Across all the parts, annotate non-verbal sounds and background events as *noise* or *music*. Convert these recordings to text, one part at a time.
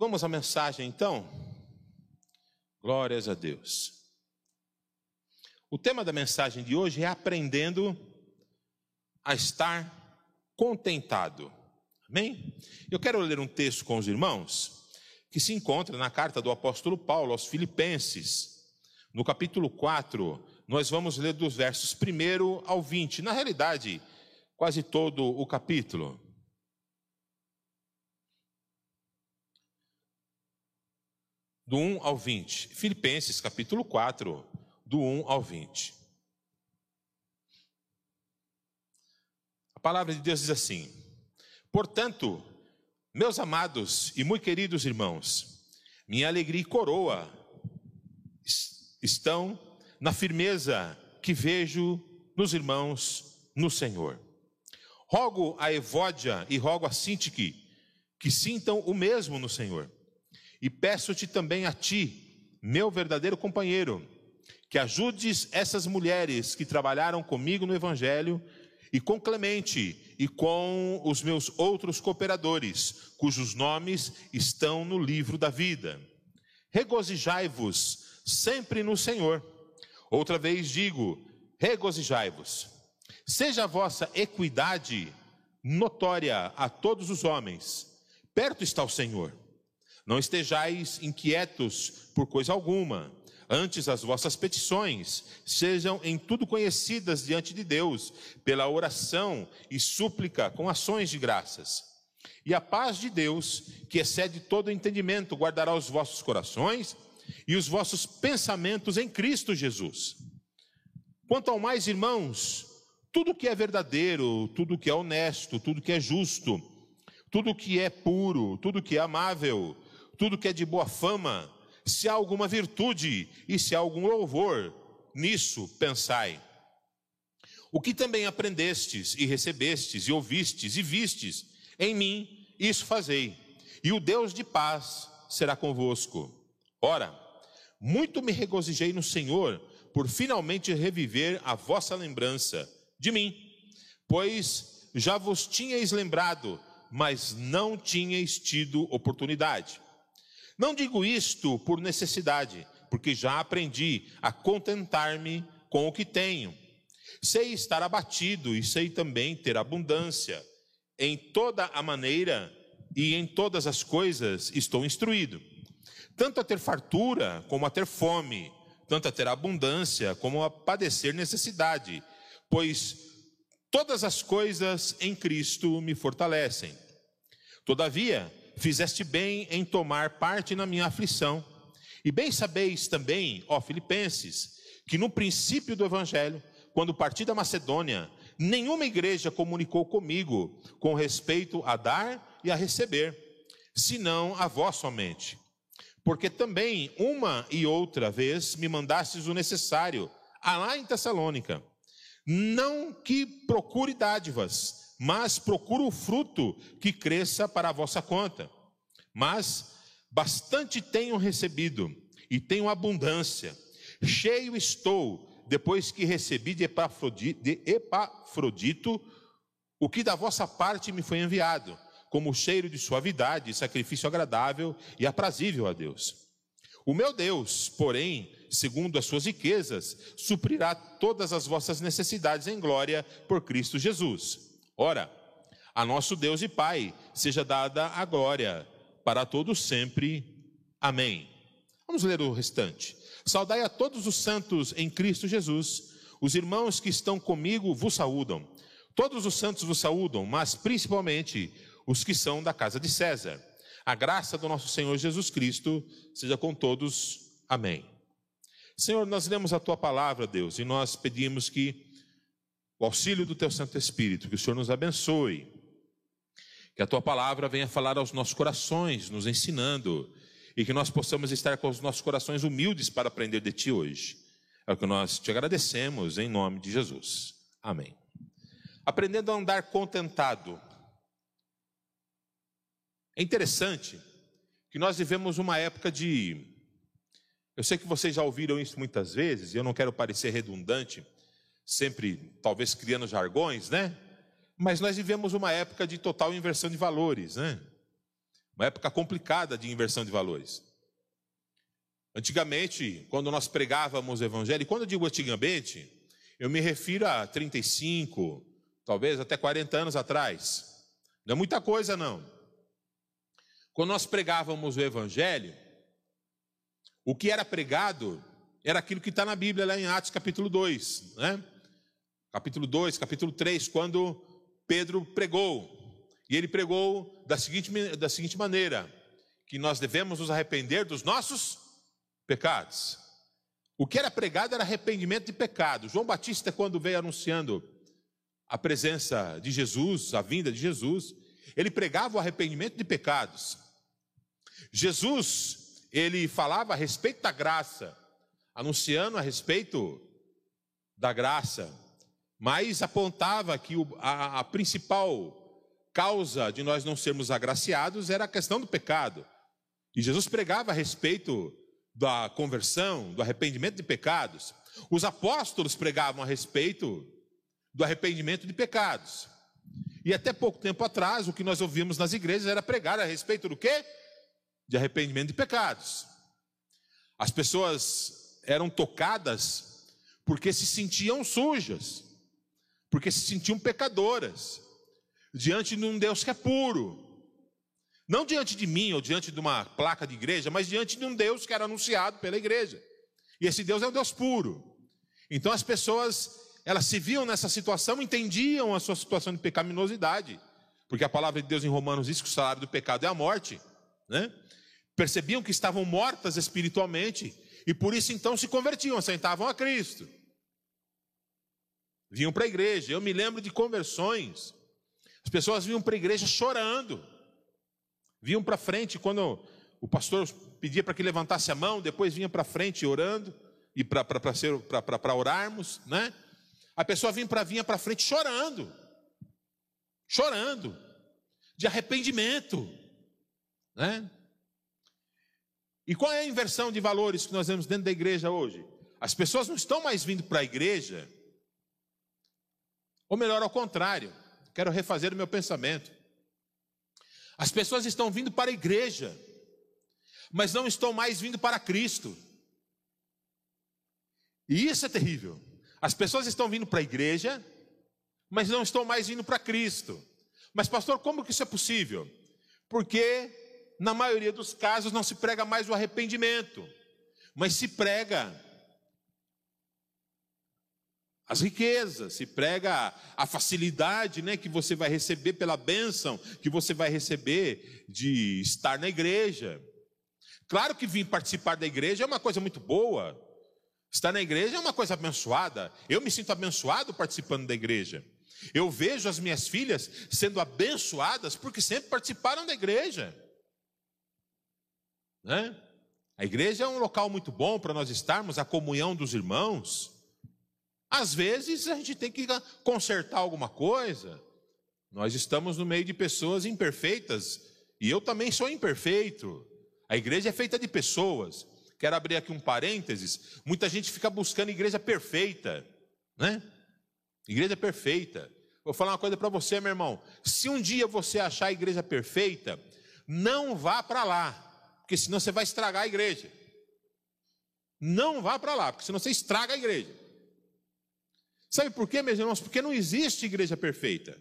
Vamos à mensagem então? Glórias a Deus. O tema da mensagem de hoje é aprendendo a estar contentado. Amém? Eu quero ler um texto com os irmãos que se encontra na carta do apóstolo Paulo aos Filipenses, no capítulo 4. Nós vamos ler dos versos 1 ao 20. Na realidade, quase todo o capítulo. Do 1 ao 20. Filipenses, capítulo 4, do 1 ao 20. A palavra de Deus diz assim: Portanto, meus amados e muito queridos irmãos, minha alegria e coroa estão na firmeza que vejo nos irmãos no Senhor. Rogo a Evódia e rogo a Sintique que sintam o mesmo no Senhor. E peço-te também a ti, meu verdadeiro companheiro, que ajudes essas mulheres que trabalharam comigo no Evangelho e com Clemente e com os meus outros cooperadores, cujos nomes estão no livro da vida. Regozijai-vos sempre no Senhor. Outra vez digo: regozijai-vos. Seja a vossa equidade notória a todos os homens. Perto está o Senhor. Não estejais inquietos por coisa alguma. Antes as vossas petições sejam em tudo conhecidas diante de Deus, pela oração e súplica com ações de graças. E a paz de Deus, que excede todo entendimento, guardará os vossos corações e os vossos pensamentos em Cristo Jesus. Quanto ao mais, irmãos, tudo que é verdadeiro, tudo que é honesto, tudo que é justo, tudo que é puro, tudo que é amável, tudo que é de boa fama, se há alguma virtude e se há algum louvor, nisso pensai. O que também aprendestes e recebestes e ouvistes e vistes em mim, isso fazei, e o Deus de paz será convosco. Ora, muito me regozijei no Senhor por finalmente reviver a vossa lembrança de mim, pois já vos tinhais lembrado, mas não tinhais tido oportunidade. Não digo isto por necessidade, porque já aprendi a contentar-me com o que tenho. Sei estar abatido e sei também ter abundância. Em toda a maneira e em todas as coisas estou instruído, tanto a ter fartura como a ter fome, tanto a ter abundância como a padecer necessidade pois todas as coisas em Cristo me fortalecem. Todavia, fizeste bem em tomar parte na minha aflição. E bem sabeis também, ó Filipenses, que no princípio do Evangelho, quando parti da Macedônia, nenhuma igreja comunicou comigo com respeito a dar e a receber, senão a vós somente. Porque também uma e outra vez me mandastes o necessário, lá em Tessalônica não que procure dádivas, mas procure o fruto que cresça para a vossa conta. Mas bastante tenho recebido e tenho abundância. Cheio estou, depois que recebi de Epafrodito, o que da vossa parte me foi enviado, como cheiro de suavidade, sacrifício agradável e aprazível a Deus. O meu Deus, porém, segundo as suas riquezas, suprirá todas as vossas necessidades em glória por Cristo Jesus. Ora, a nosso Deus e Pai seja dada a glória para todos sempre. Amém. Vamos ler o restante. Saudai a todos os santos em Cristo Jesus. Os irmãos que estão comigo vos saúdam. Todos os santos vos saúdam, mas principalmente os que são da casa de César. A graça do nosso Senhor Jesus Cristo seja com todos. Amém. Senhor, nós lemos a tua palavra, Deus, e nós pedimos que o auxílio do teu Santo Espírito, que o Senhor nos abençoe, que a tua palavra venha falar aos nossos corações, nos ensinando, e que nós possamos estar com os nossos corações humildes para aprender de ti hoje. É o que nós te agradecemos em nome de Jesus. Amém. Aprendendo a andar contentado. É interessante que nós vivemos uma época de eu sei que vocês já ouviram isso muitas vezes, e eu não quero parecer redundante, sempre talvez criando jargões, né? Mas nós vivemos uma época de total inversão de valores, né? Uma época complicada de inversão de valores. Antigamente, quando nós pregávamos o evangelho, e quando eu digo antigamente, eu me refiro a 35, talvez até 40 anos atrás. Não é muita coisa, não. Quando nós pregávamos o evangelho, o que era pregado era aquilo que está na Bíblia, lá em Atos capítulo 2, né? Capítulo 2, capítulo 3, quando Pedro pregou. E ele pregou da seguinte, da seguinte maneira: que nós devemos nos arrepender dos nossos pecados. O que era pregado era arrependimento de pecado. João Batista, quando veio anunciando a presença de Jesus, a vinda de Jesus, ele pregava o arrependimento de pecados. Jesus, ele falava a respeito da graça, anunciando a respeito da graça, mas apontava que a, principal causa de nós não sermos agraciados era a questão do pecado. E Jesus pregava a respeito da conversão, do arrependimento de pecados. Os apóstolos pregavam a respeito do arrependimento de pecados. E até pouco tempo atrás, o que nós ouvimos nas igrejas era pregar a respeito do quê? De arrependimento de pecados. As pessoas eram tocadas porque se sentiam sujas, porque se sentiam pecadoras, diante de um Deus que é puro. Não diante de mim ou diante de uma placa de igreja, mas diante de um Deus que era anunciado pela igreja. E esse Deus é um Deus puro. Então as pessoas, elas se viam nessa situação, entendiam a sua situação de pecaminosidade. Porque a palavra de Deus em Romanos diz que o salário do pecado é a morte. Né? Percebiam que estavam mortas espiritualmente. E por isso então se convertiam, aceitavam a Cristo. Vinham para a igreja. Eu me lembro de conversões. As pessoas vinham para a igreja chorando Vinham para frente quando o pastor pedia para que levantasse a mão, depois vinha para frente orando e para orarmos, né? A pessoa vinha para vinha para frente chorando, chorando, de arrependimento, né? E qual é a inversão de valores que nós vemos dentro da igreja hoje? As pessoas não estão mais vindo para a igreja, ou melhor, ao contrário, quero refazer o meu pensamento. As pessoas estão vindo para a igreja, mas não estão mais vindo para Cristo. E isso é terrível. As pessoas estão vindo para a igreja, mas não estão mais vindo para Cristo. Mas, pastor, como que isso é possível? Porque, na maioria dos casos, não se prega mais o arrependimento, mas se prega as riquezas, se prega a facilidade né, que você vai receber pela bênção que você vai receber de estar na igreja. Claro que vir participar da igreja é uma coisa muito boa. Estar na igreja é uma coisa abençoada. Eu me sinto abençoado participando da igreja. Eu vejo as minhas filhas sendo abençoadas porque sempre participaram da igreja. Né? A igreja é um local muito bom para nós estarmos, a comunhão dos irmãos. Às vezes a gente tem que consertar alguma coisa. Nós estamos no meio de pessoas imperfeitas e eu também sou imperfeito. A igreja é feita de pessoas. Quero abrir aqui um parênteses. Muita gente fica buscando igreja perfeita, né? Igreja perfeita. Vou falar uma coisa para você, meu irmão. Se um dia você achar a igreja perfeita, não vá para lá, porque senão você vai estragar a igreja. Não vá para lá, porque senão você estraga a igreja. Sabe por quê, meus irmãos? Porque não existe igreja perfeita.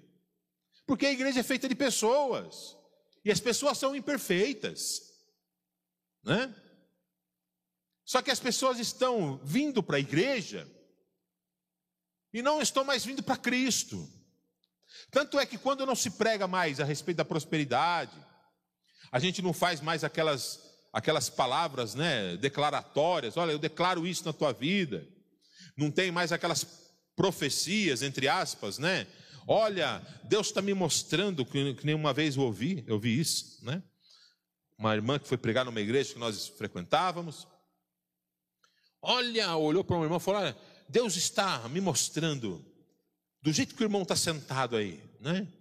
Porque a igreja é feita de pessoas. E as pessoas são imperfeitas. Né? Só que as pessoas estão vindo para a igreja e não estão mais vindo para Cristo. Tanto é que quando não se prega mais a respeito da prosperidade, a gente não faz mais aquelas aquelas palavras, né, declaratórias, olha, eu declaro isso na tua vida. Não tem mais aquelas profecias, entre aspas, né? Olha, Deus está me mostrando, que, nenhuma vez eu ouvi, eu vi isso, né? Uma irmã que foi pregar numa igreja que nós frequentávamos. Olha, olhou para uma irmã e falou: olha, Deus está me mostrando, do jeito que o irmão está sentado aí, né?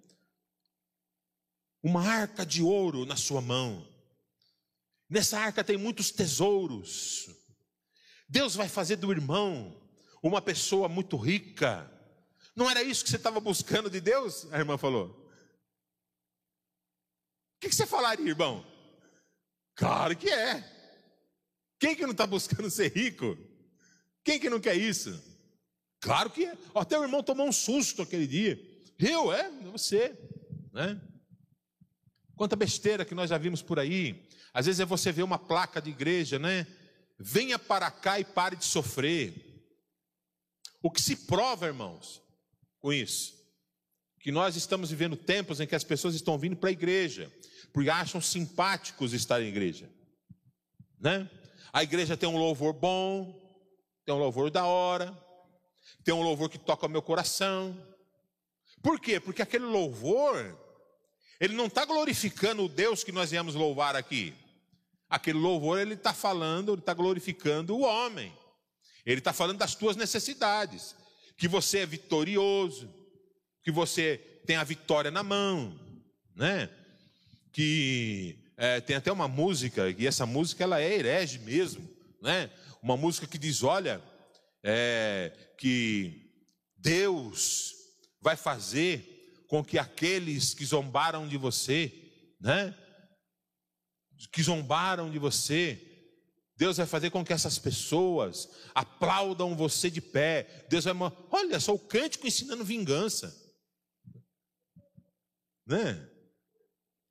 Uma arca de ouro na sua mão. Nessa arca tem muitos tesouros. Deus vai fazer do irmão uma pessoa muito rica. Não era isso que você estava buscando de Deus? A irmã falou. que, que você falaria, irmão? Claro que é. Quem que não está buscando ser rico? Quem que não quer isso? Claro que é. Até o irmão tomou um susto aquele dia. Eu, é, você. Né? Quanta besteira que nós já vimos por aí. Às vezes é você ver uma placa de igreja, né? Venha para cá e pare de sofrer. O que se prova, irmãos, com isso? Que nós estamos vivendo tempos em que as pessoas estão vindo para a igreja, porque acham simpáticos estar em igreja. Né? A igreja tem um louvor bom, tem um louvor da hora, tem um louvor que toca o meu coração. Por quê? Porque aquele louvor, ele não está glorificando o Deus que nós viemos louvar aqui. Aquele louvor, ele está falando, ele está glorificando o homem. Ele está falando das tuas necessidades, que você é vitorioso, que você tem a vitória na mão, né? Que é, tem até uma música, e essa música ela é herege mesmo, né? Uma música que diz, olha, é, que Deus vai fazer com que aqueles que zombaram de você, né? Que zombaram de você, Deus vai fazer com que essas pessoas aplaudam você de pé. Deus vai, olha só o cântico ensinando vingança. Né?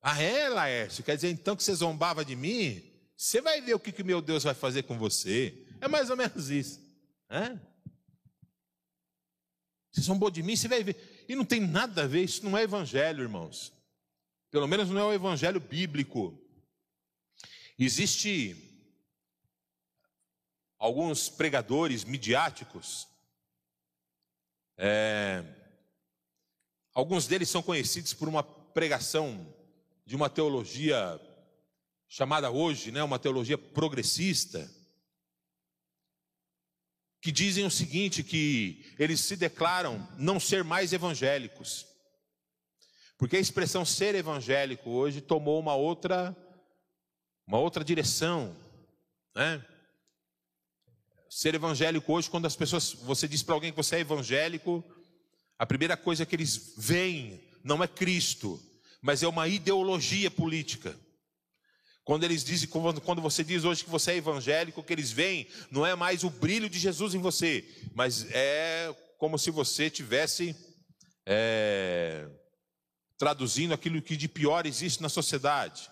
Ah, é, Laércio? Quer dizer então que você zombava de mim? Você vai ver o que, que meu Deus vai fazer com você. É mais ou menos isso. É? Você zombou de mim, você vai ver. E não tem nada a ver, isso não é evangelho, irmãos. Pelo menos não é o evangelho bíblico. Existe alguns pregadores midiáticos, é, alguns deles são conhecidos por uma pregação de uma teologia chamada hoje, né, uma teologia progressista, que dizem o seguinte, que eles se declaram não ser mais evangélicos. Porque a expressão ser evangélico hoje tomou uma outra uma outra direção, né? Ser evangélico hoje, quando as pessoas, você diz para alguém que você é evangélico, a primeira coisa que eles veem não é Cristo, mas é uma ideologia política. Quando eles dizem, quando você diz hoje que você é evangélico, o que eles veem não é mais o brilho de Jesus em você, mas é como se você tivesse é, traduzindo aquilo que de pior existe na sociedade.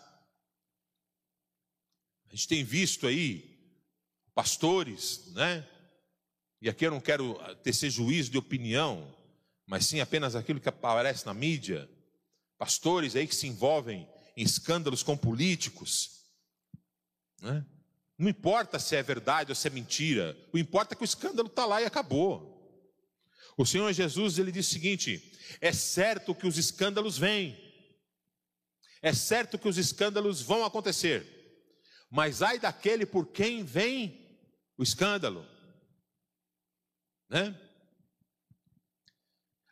A gente tem visto aí pastores, né? E aqui eu não quero tecer juízo de opinião, mas sim apenas aquilo que aparece na mídia. Pastores aí que se envolvem em escândalos com políticos. Né? Não importa se é verdade ou se é mentira, o importa é que o escândalo está lá e acabou. O Senhor Jesus ele diz o seguinte: é certo que os escândalos vêm, é certo que os escândalos vão acontecer, mas ai daquele por quem vem escândalo. Né?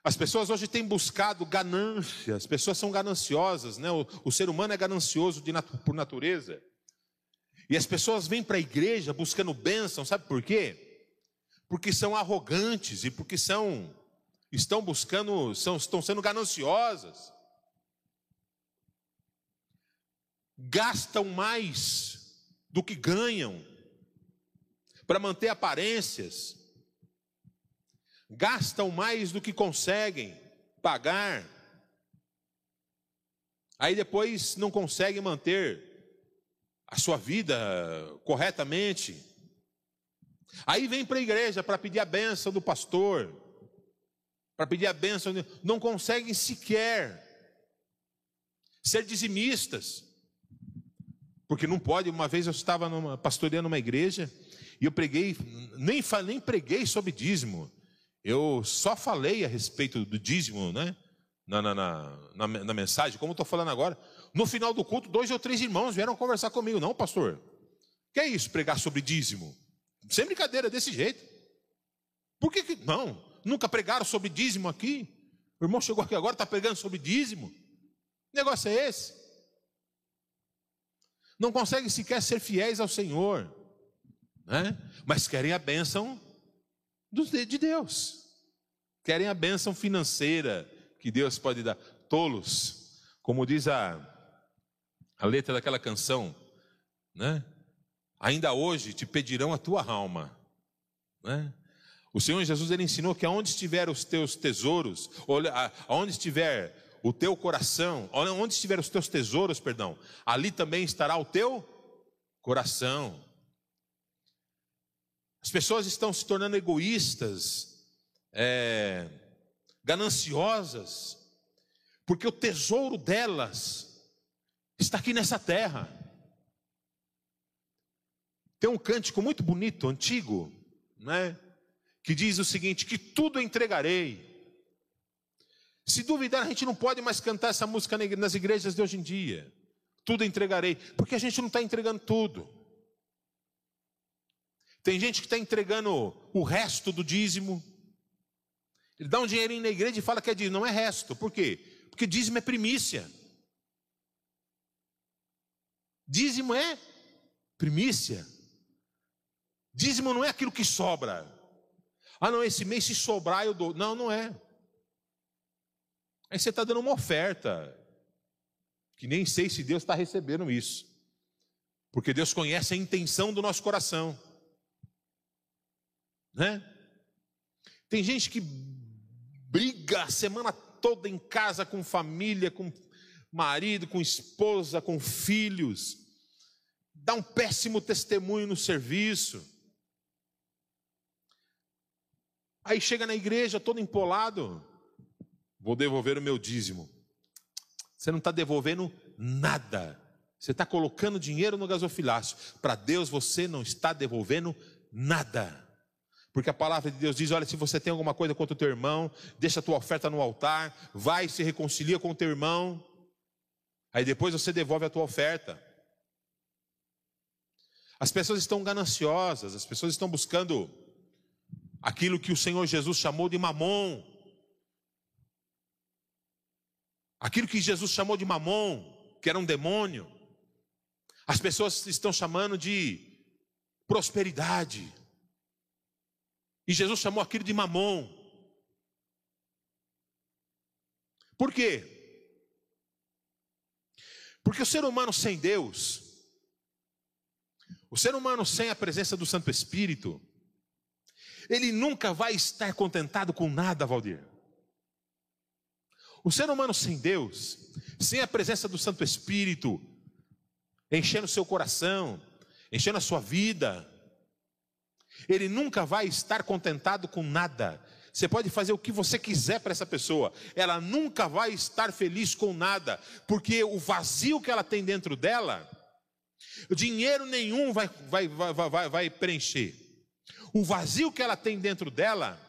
As pessoas hoje têm buscado ganância, as pessoas são gananciosas, né? o, o ser humano é ganancioso de, por natureza. E as pessoas vêm para a igreja buscando bênção, sabe por quê? Porque são arrogantes e porque são estão buscando, são, estão sendo gananciosas. Gastam mais do que ganham para manter aparências, gastam mais do que conseguem pagar, aí depois não conseguem manter a sua vida corretamente. Aí vem para a igreja para pedir a benção do pastor, para pedir a benção, não conseguem sequer ser dizimistas, porque não pode. Uma vez eu estava numa, pastoreando uma igreja e eu preguei, nem, nem preguei sobre dízimo. Eu só falei a respeito do dízimo, né? Na, na, na, na mensagem, como estou falando agora. No final do culto, dois ou três irmãos vieram conversar comigo. Não, pastor, que é isso, pregar sobre dízimo? Sem brincadeira, desse jeito. Por que, que não? Nunca pregaram sobre dízimo aqui? O irmão chegou aqui agora, está pregando sobre dízimo. Que negócio é esse? Não conseguem sequer ser fiéis ao Senhor né? mas querem a bênção de Deus, querem a bênção financeira que Deus pode dar. Tolos, como diz a, a letra daquela canção, né? Ainda hoje te pedirão a tua alma, né? O Senhor Jesus ele ensinou que aonde estiver os teus tesouros, aonde estiver o teu coração, onde estiver os teus tesouros, perdão, ali também estará o teu coração. As pessoas estão se tornando egoístas, é, gananciosas, porque o tesouro delas está aqui nessa terra. Tem um cântico muito bonito, antigo, né? Que diz o seguinte: que tudo entregarei. Se duvidar, a gente não pode mais cantar essa música nas igrejas de hoje em dia. Tudo entregarei, porque a gente não está entregando tudo. Tem gente que está entregando o resto do dízimo. Ele dá um dinheirinho na igreja e fala que é dízimo. Não é resto. Por quê? Porque dízimo é primícia. Dízimo é primícia. Dízimo não é aquilo que sobra. Ah, não, esse mês se sobrar eu dou. Não, não é. Aí você está dando uma oferta, que nem sei se Deus está recebendo isso, porque Deus conhece a intenção do nosso coração, né? Tem gente que briga a semana toda em casa com família, com marido, com esposa, com filhos, dá um péssimo testemunho no serviço. Aí chega na igreja todo empolado, Vou devolver o meu dízimo. Você não está devolvendo nada. Você está colocando dinheiro no gasofilácio. Para Deus você não está devolvendo nada. Porque a palavra de Deus diz: olha, se você tem alguma coisa contra o teu irmão, deixa a tua oferta no altar, vai se reconcilia com o teu irmão. Aí depois você devolve a tua oferta. As pessoas estão gananciosas, as pessoas estão buscando aquilo que o Senhor Jesus chamou de mamon. Aquilo que Jesus chamou de mamon, que era um demônio, as pessoas estão chamando de prosperidade. E Jesus chamou aquilo de mamon. Por quê? Porque o ser humano sem Deus, o ser humano sem a presença do Santo Espírito, ele nunca vai estar contentado com nada, Valdir. O ser humano sem Deus, sem a presença do Santo Espírito, enchendo o seu coração, enchendo a sua vida, ele nunca vai estar contentado com nada. Você pode fazer o que você quiser para essa pessoa, ela nunca vai estar feliz com nada, porque o vazio que ela tem dentro dela, dinheiro nenhum vai, vai, vai, vai, vai preencher. O vazio que ela tem dentro dela,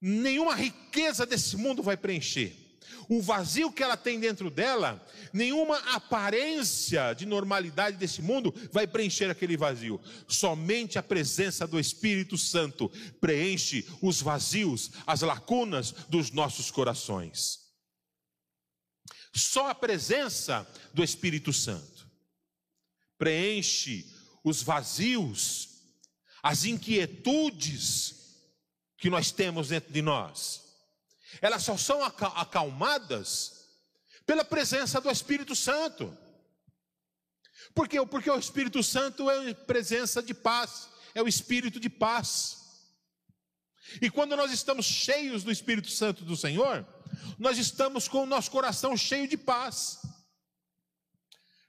nenhuma riqueza desse mundo vai preencher. O vazio que ela tem dentro dela, nenhuma aparência de normalidade desse mundo vai preencher aquele vazio. Somente a presença do Espírito Santo preenche os vazios, as lacunas dos nossos corações. Só a presença do Espírito Santo preenche os vazios, as inquietudes, que nós temos dentro de nós. Elas só são acalmadas pela presença do Espírito Santo. Por quê? Porque o Espírito Santo é presença de paz, é o Espírito de paz. E quando nós estamos cheios do Espírito Santo do Senhor, nós estamos com o nosso coração cheio de paz.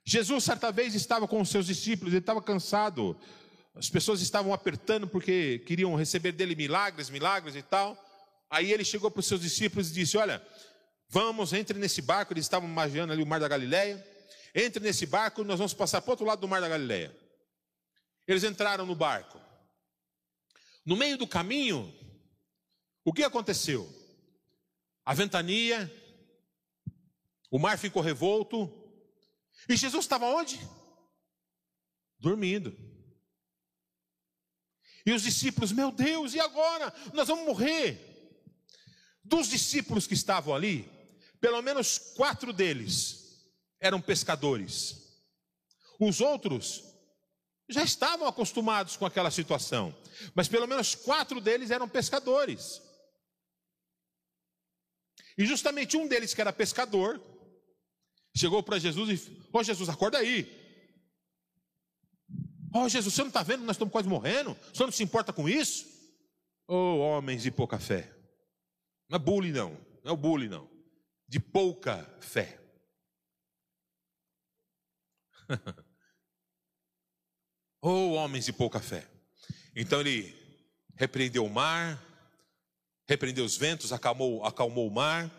Jesus, certa vez, estava com os seus discípulos, ele estava cansado, as pessoas estavam apertando porque queriam receber dele milagres, milagres e tal. Aí ele chegou para os seus discípulos e disse: Olha, vamos, entre nesse barco. Eles estavam magiando ali o mar da Galileia. Entre nesse barco, nós vamos passar para o outro lado do mar da Galileia. Eles entraram no barco. No meio do caminho, o que aconteceu? A ventania, o mar ficou revolto. E Jesus estava onde? Dormindo. E os discípulos, meu Deus, e agora? Nós vamos morrer. Dos discípulos que estavam ali, pelo menos quatro deles eram pescadores. Os outros já estavam acostumados com aquela situação, mas pelo menos quatro deles eram pescadores. E justamente um deles, que era pescador, Chegou para Jesus e, ô oh, Jesus, acorda aí. Ó oh, Jesus, você não está vendo nós estamos quase morrendo? Senhor não se importa com isso? Ô oh, homens de pouca fé. Não é bullying, não. Não é o bullying, não. De pouca fé. *laughs* oh, homens de pouca fé. Então ele repreendeu o mar, repreendeu os ventos, acalmou, acalmou o mar.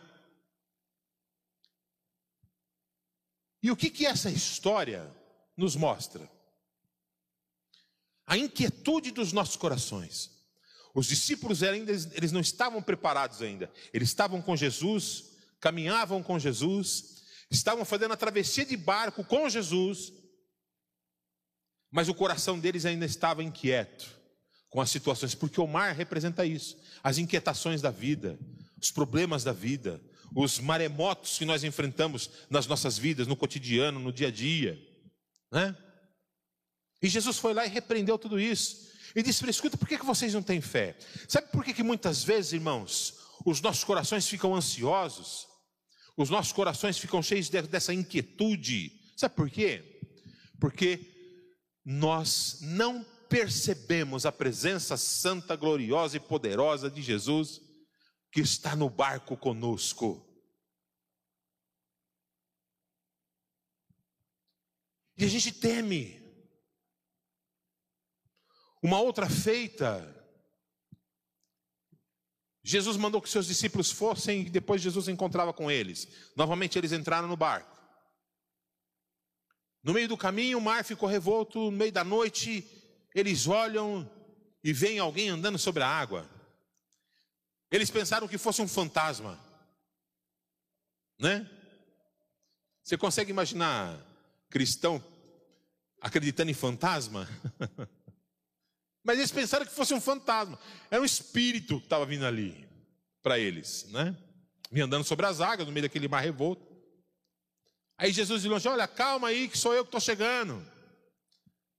E o que, que essa história nos mostra? A inquietude dos nossos corações. Os discípulos ainda eles não estavam preparados ainda. Eles estavam com Jesus, caminhavam com Jesus, estavam fazendo a travessia de barco com Jesus, mas o coração deles ainda estava inquieto com as situações, porque o mar representa isso, as inquietações da vida, os problemas da vida, os maremotos que nós enfrentamos nas nossas vidas, no cotidiano, no dia a dia, né? E Jesus foi lá e repreendeu tudo isso. E disse para escuta, por que, que vocês não têm fé? Sabe por que, que muitas vezes, irmãos, os nossos corações ficam ansiosos? Os nossos corações ficam cheios dessa inquietude. Sabe por quê? Porque nós não percebemos a presença santa, gloriosa e poderosa de Jesus que está no barco conosco. E a gente teme. Uma outra feita, Jesus mandou que seus discípulos fossem e depois Jesus encontrava com eles. Novamente eles entraram no barco. No meio do caminho, o mar ficou revolto, no meio da noite, eles olham e veem alguém andando sobre a água. Eles pensaram que fosse um fantasma, né? Você consegue imaginar cristão acreditando em fantasma? *laughs* Mas eles pensaram que fosse um fantasma. Era um espírito que estava vindo ali para eles, né? Me andando sobre as águas, no meio daquele mar revolto. Aí Jesus de longe, olha, calma aí, que sou eu que estou chegando.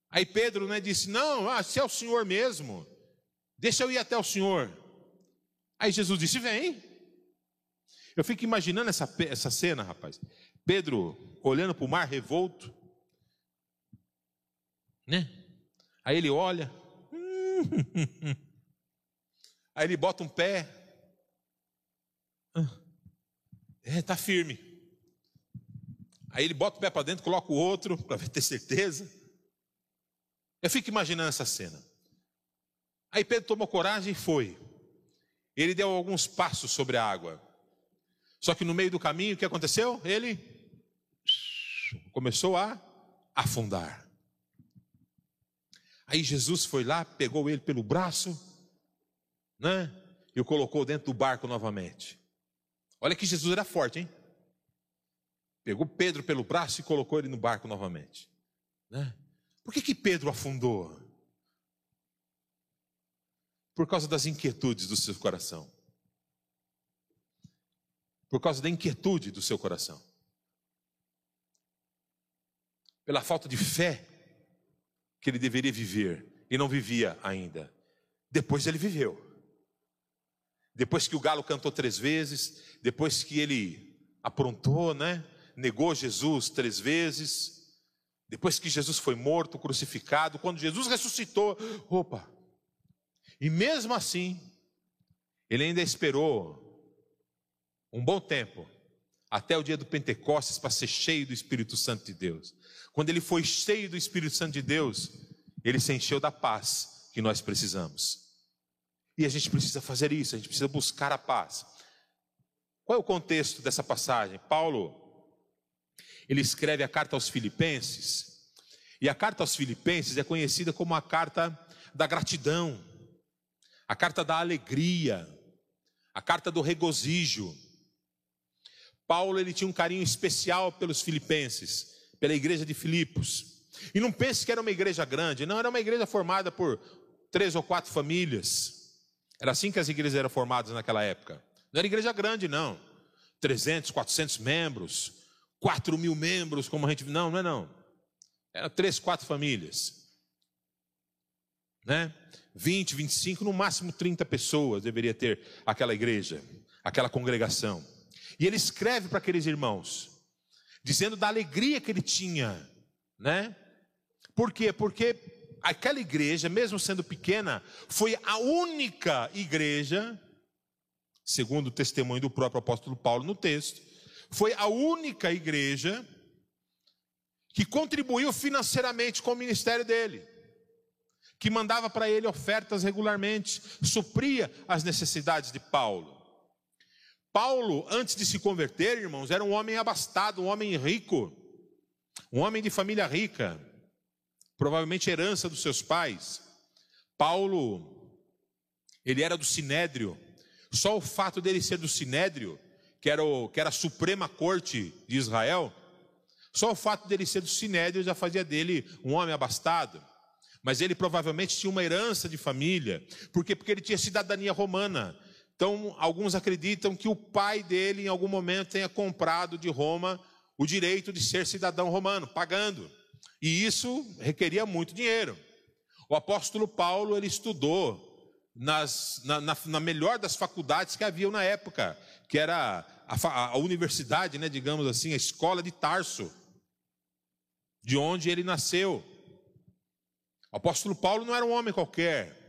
Aí Pedro né, disse: Não, ah, se é o Senhor mesmo, deixa eu ir até o Senhor. Aí Jesus disse: Vem. Eu fico imaginando essa, essa cena, rapaz. Pedro olhando para o mar revolto, né? Aí ele olha, aí ele bota um pé, é, tá firme. Aí ele bota o pé para dentro, coloca o outro para ter certeza. Eu fico imaginando essa cena. Aí Pedro tomou coragem e foi. Ele deu alguns passos sobre a água. Só que no meio do caminho, o que aconteceu? Ele começou a afundar. Aí Jesus foi lá, pegou ele pelo braço, né? E o colocou dentro do barco novamente. Olha que Jesus era forte, hein? Pegou Pedro pelo braço e colocou ele no barco novamente, né? Por que, que Pedro afundou? Por causa das inquietudes do seu coração. Por causa da inquietude do seu coração. Pela falta de fé que ele deveria viver e não vivia ainda. Depois ele viveu. Depois que o galo cantou três vezes, depois que ele aprontou, né? Negou Jesus três vezes, depois que Jesus foi morto, crucificado, quando Jesus ressuscitou, opa. E mesmo assim, ele ainda esperou um bom tempo, até o dia do Pentecostes, para ser cheio do Espírito Santo de Deus. Quando ele foi cheio do Espírito Santo de Deus, ele se encheu da paz que nós precisamos. E a gente precisa fazer isso, a gente precisa buscar a paz. Qual é o contexto dessa passagem? Paulo ele escreve a carta aos Filipenses, e a carta aos Filipenses é conhecida como a carta da gratidão, a carta da alegria, a carta do regozijo. Paulo ele tinha um carinho especial pelos filipenses, pela igreja de Filipos. E não pense que era uma igreja grande, não, era uma igreja formada por três ou quatro famílias. Era assim que as igrejas eram formadas naquela época. Não era igreja grande, não. 300, 400 membros, 4 mil membros, como a gente. Não, não é não. Era três, quatro famílias. Né? 20, 25, no máximo 30 pessoas deveria ter aquela igreja, aquela congregação. E ele escreve para aqueles irmãos, dizendo da alegria que ele tinha, né? Por quê? Porque aquela igreja, mesmo sendo pequena, foi a única igreja, segundo o testemunho do próprio apóstolo Paulo no texto, foi a única igreja que contribuiu financeiramente com o ministério dele, que mandava para ele ofertas regularmente, supria as necessidades de Paulo. Paulo, antes de se converter, irmãos, era um homem abastado, um homem rico, um homem de família rica, provavelmente herança dos seus pais. Paulo, ele era do Sinédrio, só o fato dele ser do Sinédrio, que era, o, que era a Suprema Corte de Israel, só o fato dele ser do Sinédrio já fazia dele um homem abastado. Mas ele provavelmente tinha uma herança de família. Por quê? Porque ele tinha cidadania romana. Então, alguns acreditam que o pai dele, em algum momento, tenha comprado de Roma o direito de ser cidadão romano, pagando. E isso requeria muito dinheiro. O apóstolo Paulo, ele estudou nas, na, na, na melhor das faculdades que haviam na época, que era a, a universidade, né, digamos assim, a escola de Tarso de onde ele nasceu. O apóstolo Paulo não era um homem qualquer.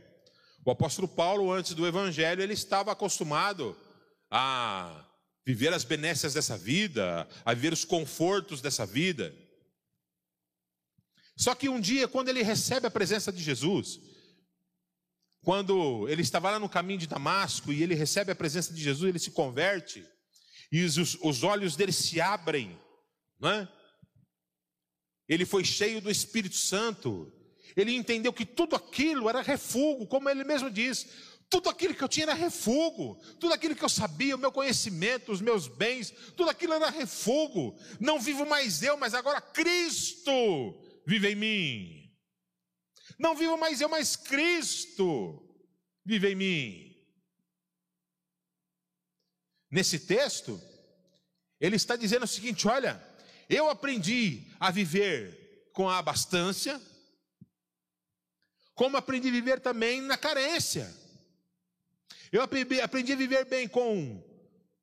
O apóstolo Paulo, antes do evangelho, ele estava acostumado a viver as benécias dessa vida, a viver os confortos dessa vida. Só que um dia, quando ele recebe a presença de Jesus, quando ele estava lá no caminho de Damasco e ele recebe a presença de Jesus, ele se converte e os, os olhos dele se abrem, não é? Ele foi cheio do Espírito Santo. Ele entendeu que tudo aquilo era refúgio, como ele mesmo diz. Tudo aquilo que eu tinha era refúgio. Tudo aquilo que eu sabia, o meu conhecimento, os meus bens, tudo aquilo era refúgio. Não vivo mais eu, mas agora Cristo vive em mim. Não vivo mais eu, mas Cristo vive em mim. Nesse texto, ele está dizendo o seguinte: olha, eu aprendi a viver com a abastância, como aprendi a viver também na carência. Eu aprendi, a viver bem com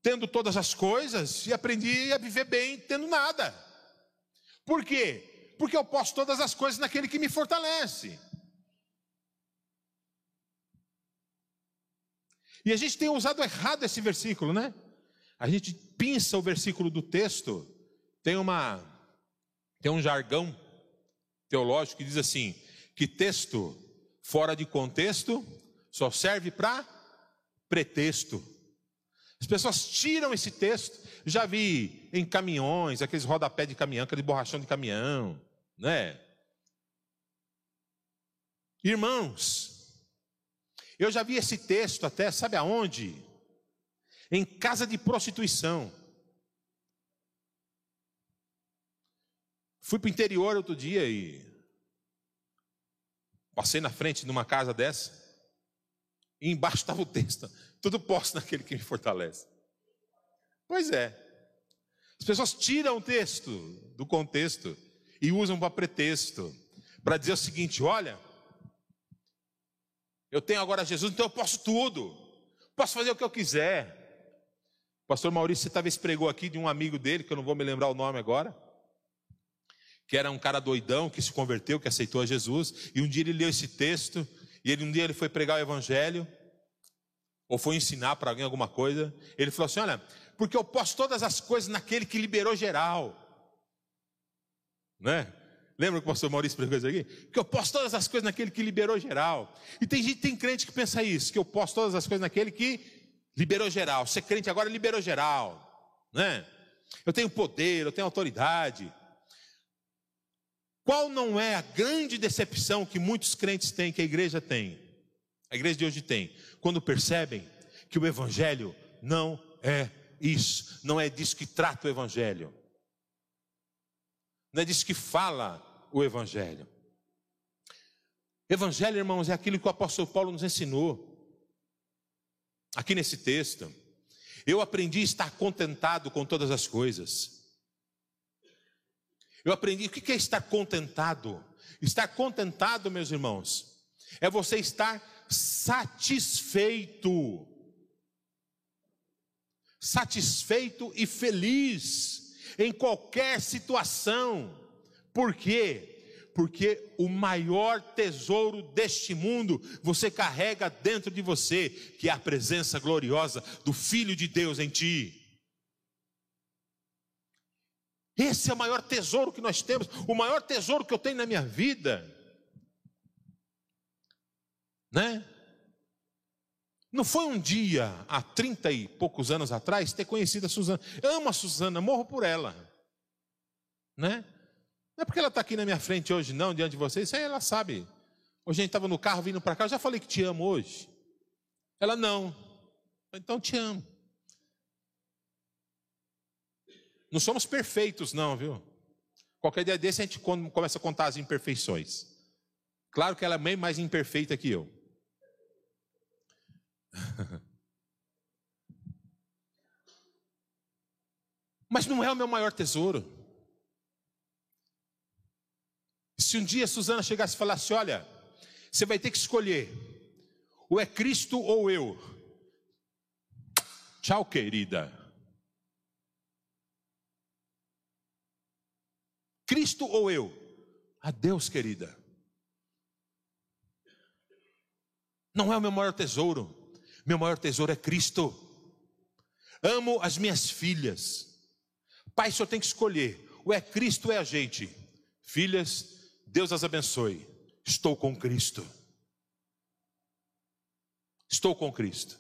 tendo todas as coisas e aprendi a viver bem tendo nada. Por quê? Porque eu posso todas as coisas naquele que me fortalece. E a gente tem usado errado esse versículo, né? A gente pinça o versículo do texto tem uma tem um jargão teológico que diz assim, que texto fora de contexto só serve para pretexto. As pessoas tiram esse texto, já vi em caminhões, aqueles rodapé de caminhão, aquele borrachão de caminhão, né? Irmãos, eu já vi esse texto até, sabe aonde? Em casa de prostituição. Fui para o interior outro dia e passei na frente de uma casa dessa. E embaixo estava o texto: Tudo posso naquele que me fortalece. Pois é. As pessoas tiram o texto do contexto e usam para pretexto, para dizer o seguinte: olha, eu tenho agora Jesus, então eu posso tudo, posso fazer o que eu quiser. O pastor Maurício talvez pregou aqui de um amigo dele, que eu não vou me lembrar o nome agora que era um cara doidão que se converteu, que aceitou a Jesus, e um dia ele leu esse texto, e ele, um dia ele foi pregar o evangelho, ou foi ensinar para alguém alguma coisa, ele falou assim: Olha, porque eu posso todas as coisas naquele que liberou geral, né? Lembra que o pastor Maurício pregou isso aqui? Que eu posso todas as coisas naquele que liberou geral. E tem gente, tem crente que pensa isso, que eu posso todas as coisas naquele que liberou geral. Ser crente agora liberou geral, né? Eu tenho poder, eu tenho autoridade. Qual não é a grande decepção que muitos crentes têm, que a igreja tem? A igreja de hoje tem, quando percebem que o evangelho não é isso, não é disso que trata o evangelho. Não é disso que fala o evangelho. Evangelho, irmãos, é aquilo que o apóstolo Paulo nos ensinou. Aqui nesse texto, eu aprendi a estar contentado com todas as coisas. Eu aprendi o que é estar contentado. Estar contentado, meus irmãos, é você estar satisfeito. Satisfeito e feliz em qualquer situação. Por quê? Porque o maior tesouro deste mundo você carrega dentro de você, que é a presença gloriosa do Filho de Deus em ti. Esse é o maior tesouro que nós temos, o maior tesouro que eu tenho na minha vida. Né? Não foi um dia, há trinta e poucos anos atrás, ter conhecido a Suzana. Amo a Suzana, morro por ela. Né? Não é porque ela está aqui na minha frente hoje, não, diante de vocês, isso aí ela sabe. Hoje a gente estava no carro vindo para cá, eu já falei que te amo hoje. Ela não. Então te amo. Não somos perfeitos, não, viu? Qualquer dia desse a gente começa a contar as imperfeições. Claro que ela é bem mais imperfeita que eu. *laughs* Mas não é o meu maior tesouro. Se um dia Suzana chegasse e falasse: Olha, você vai ter que escolher, ou é Cristo ou eu. Tchau, querida. Cristo ou eu? Adeus, querida. Não é o meu maior tesouro. Meu maior tesouro é Cristo. Amo as minhas filhas. Pai, só tem que escolher. Ou é Cristo ou é a gente. Filhas, Deus as abençoe. Estou com Cristo. Estou com Cristo.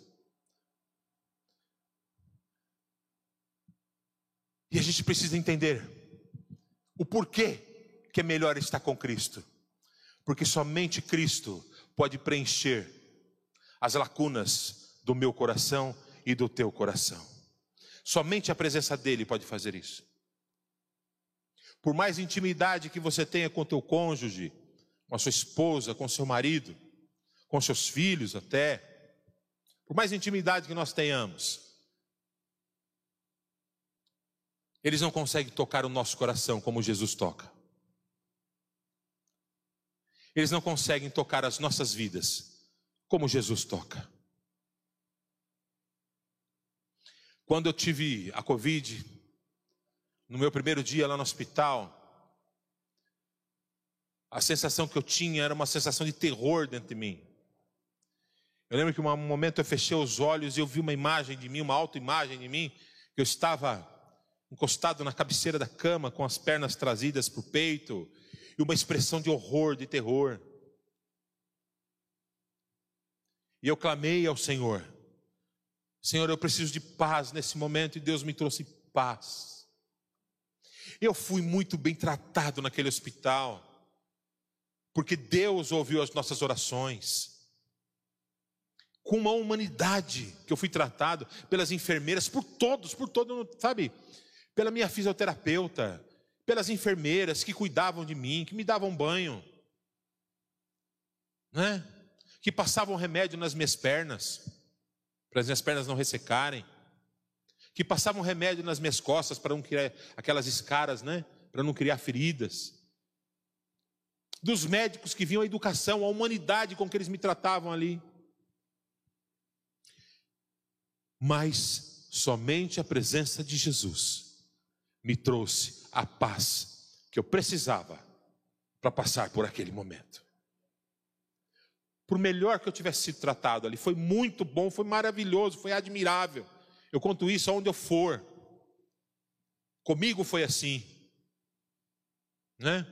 E a gente precisa entender o porquê que é melhor estar com Cristo? Porque somente Cristo pode preencher as lacunas do meu coração e do teu coração. Somente a presença dele pode fazer isso. Por mais intimidade que você tenha com teu cônjuge, com a sua esposa, com seu marido, com seus filhos até, por mais intimidade que nós tenhamos, eles não conseguem tocar o nosso coração como Jesus toca. Eles não conseguem tocar as nossas vidas como Jesus toca. Quando eu tive a Covid, no meu primeiro dia lá no hospital, a sensação que eu tinha era uma sensação de terror dentro de mim. Eu lembro que um momento eu fechei os olhos e eu vi uma imagem de mim, uma autoimagem de mim, que eu estava encostado na cabeceira da cama, com as pernas trazidas para o peito, e uma expressão de horror, de terror. E eu clamei ao Senhor: Senhor, eu preciso de paz nesse momento, e Deus me trouxe paz. Eu fui muito bem tratado naquele hospital, porque Deus ouviu as nossas orações com uma humanidade que eu fui tratado pelas enfermeiras, por todos, por todo, sabe? Pela minha fisioterapeuta, pelas enfermeiras que cuidavam de mim, que me davam banho, né? que passavam remédio nas minhas pernas, para as minhas pernas não ressecarem, que passavam remédio nas minhas costas para não criar aquelas escaras, né? para não criar feridas. Dos médicos que viam a educação, a humanidade com que eles me tratavam ali. Mas somente a presença de Jesus me trouxe a paz que eu precisava para passar por aquele momento. Por melhor que eu tivesse sido tratado ali, foi muito bom, foi maravilhoso, foi admirável. Eu conto isso aonde eu for. Comigo foi assim, né?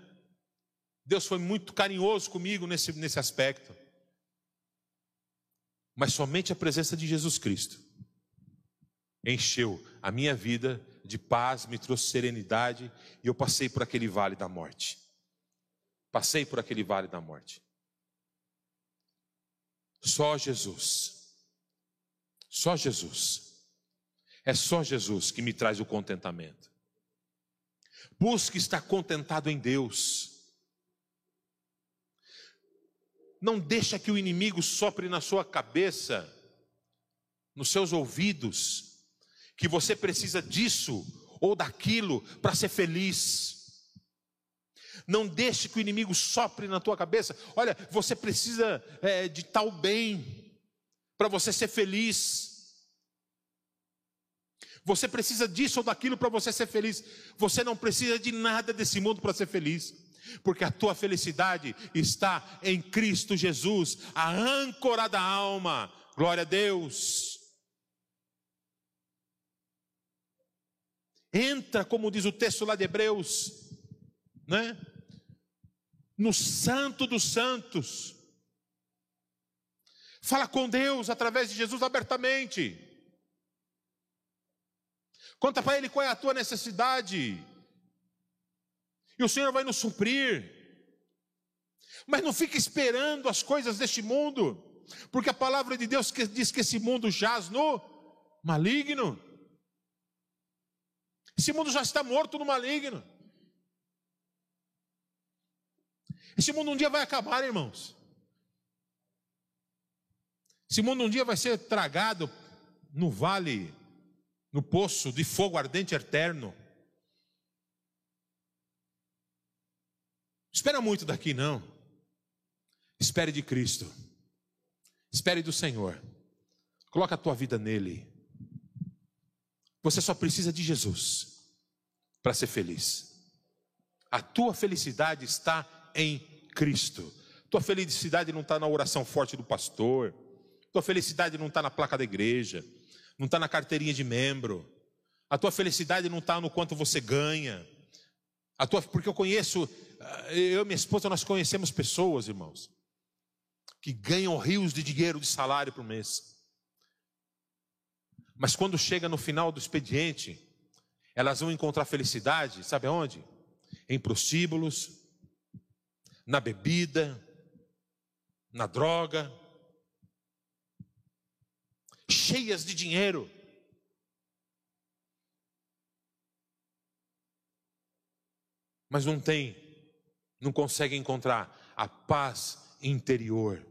Deus foi muito carinhoso comigo nesse, nesse aspecto. Mas somente a presença de Jesus Cristo encheu a minha vida de paz, me trouxe serenidade e eu passei por aquele vale da morte. Passei por aquele vale da morte. Só Jesus. Só Jesus. É só Jesus que me traz o contentamento. Busque estar contentado em Deus. Não deixa que o inimigo sopre na sua cabeça, nos seus ouvidos, que você precisa disso ou daquilo para ser feliz. Não deixe que o inimigo sopre na tua cabeça. Olha, você precisa é, de tal bem para você ser feliz. Você precisa disso ou daquilo para você ser feliz. Você não precisa de nada desse mundo para ser feliz. Porque a tua felicidade está em Cristo Jesus, a âncora da alma. Glória a Deus. Entra, como diz o texto lá de Hebreus, né? No santo dos santos. Fala com Deus através de Jesus abertamente. Conta para Ele qual é a tua necessidade. E o Senhor vai nos suprir. Mas não fique esperando as coisas deste mundo, porque a palavra de Deus diz que esse mundo jaz no maligno. Esse mundo já está morto no maligno. Esse mundo um dia vai acabar, irmãos. Esse mundo um dia vai ser tragado no vale, no poço de fogo ardente eterno. Espera muito daqui, não. Espere de Cristo. Espere do Senhor. Coloca a tua vida nele. Você só precisa de Jesus para ser feliz. A tua felicidade está em Cristo. Tua felicidade não está na oração forte do pastor. Tua felicidade não está na placa da igreja, não está na carteirinha de membro. A tua felicidade não está no quanto você ganha. A tua, porque eu conheço, eu e minha esposa, nós conhecemos pessoas, irmãos, que ganham rios de dinheiro de salário por mês. Mas quando chega no final do expediente, elas vão encontrar felicidade, sabe aonde? Em prostíbulos, na bebida, na droga, cheias de dinheiro. Mas não tem, não conseguem encontrar a paz interior,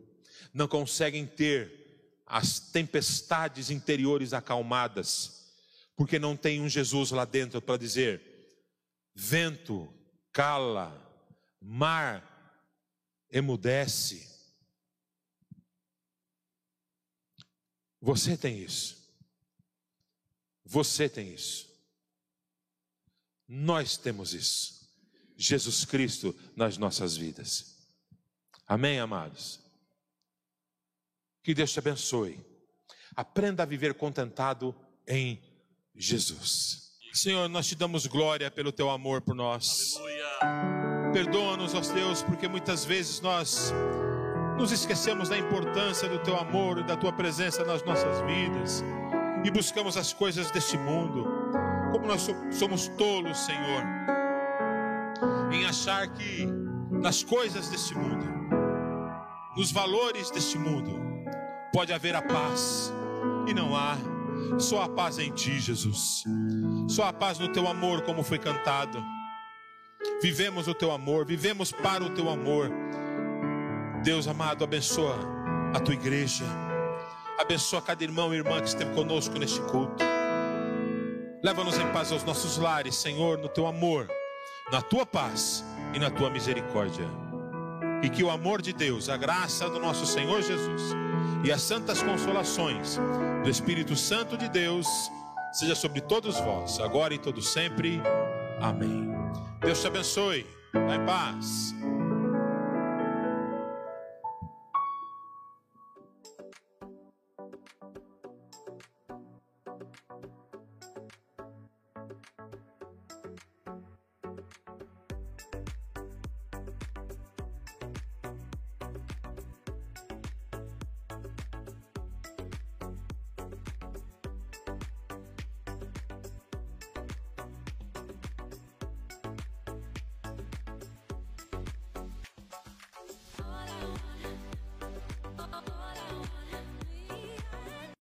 não conseguem ter as tempestades interiores acalmadas, porque não tem um Jesus lá dentro para dizer: vento, cala, mar, emudece. Você tem isso. Você tem isso. Nós temos isso. Jesus Cristo nas nossas vidas. Amém, amados? Que Deus te abençoe. Aprenda a viver contentado em Jesus. Senhor, nós te damos glória pelo teu amor por nós. Perdoa-nos, ó Deus, porque muitas vezes nós nos esquecemos da importância do teu amor e da tua presença nas nossas vidas e buscamos as coisas deste mundo. Como nós somos tolos, Senhor, em achar que nas coisas deste mundo, nos valores deste mundo, pode haver a paz e não há. Só a paz em ti, Jesus. Só a paz no teu amor, como foi cantado. Vivemos o teu amor, vivemos para o teu amor Deus amado, abençoa a tua igreja. Abençoa cada irmão e irmã que esteve conosco neste culto. Leva-nos em paz aos nossos lares, Senhor, no teu amor, na tua paz e na tua misericórdia. E que o amor de Deus, a graça do nosso Senhor Jesus e as santas consolações do Espírito Santo de Deus seja sobre todos vós, agora e todo sempre. Amém. Deus te abençoe. Vai em paz.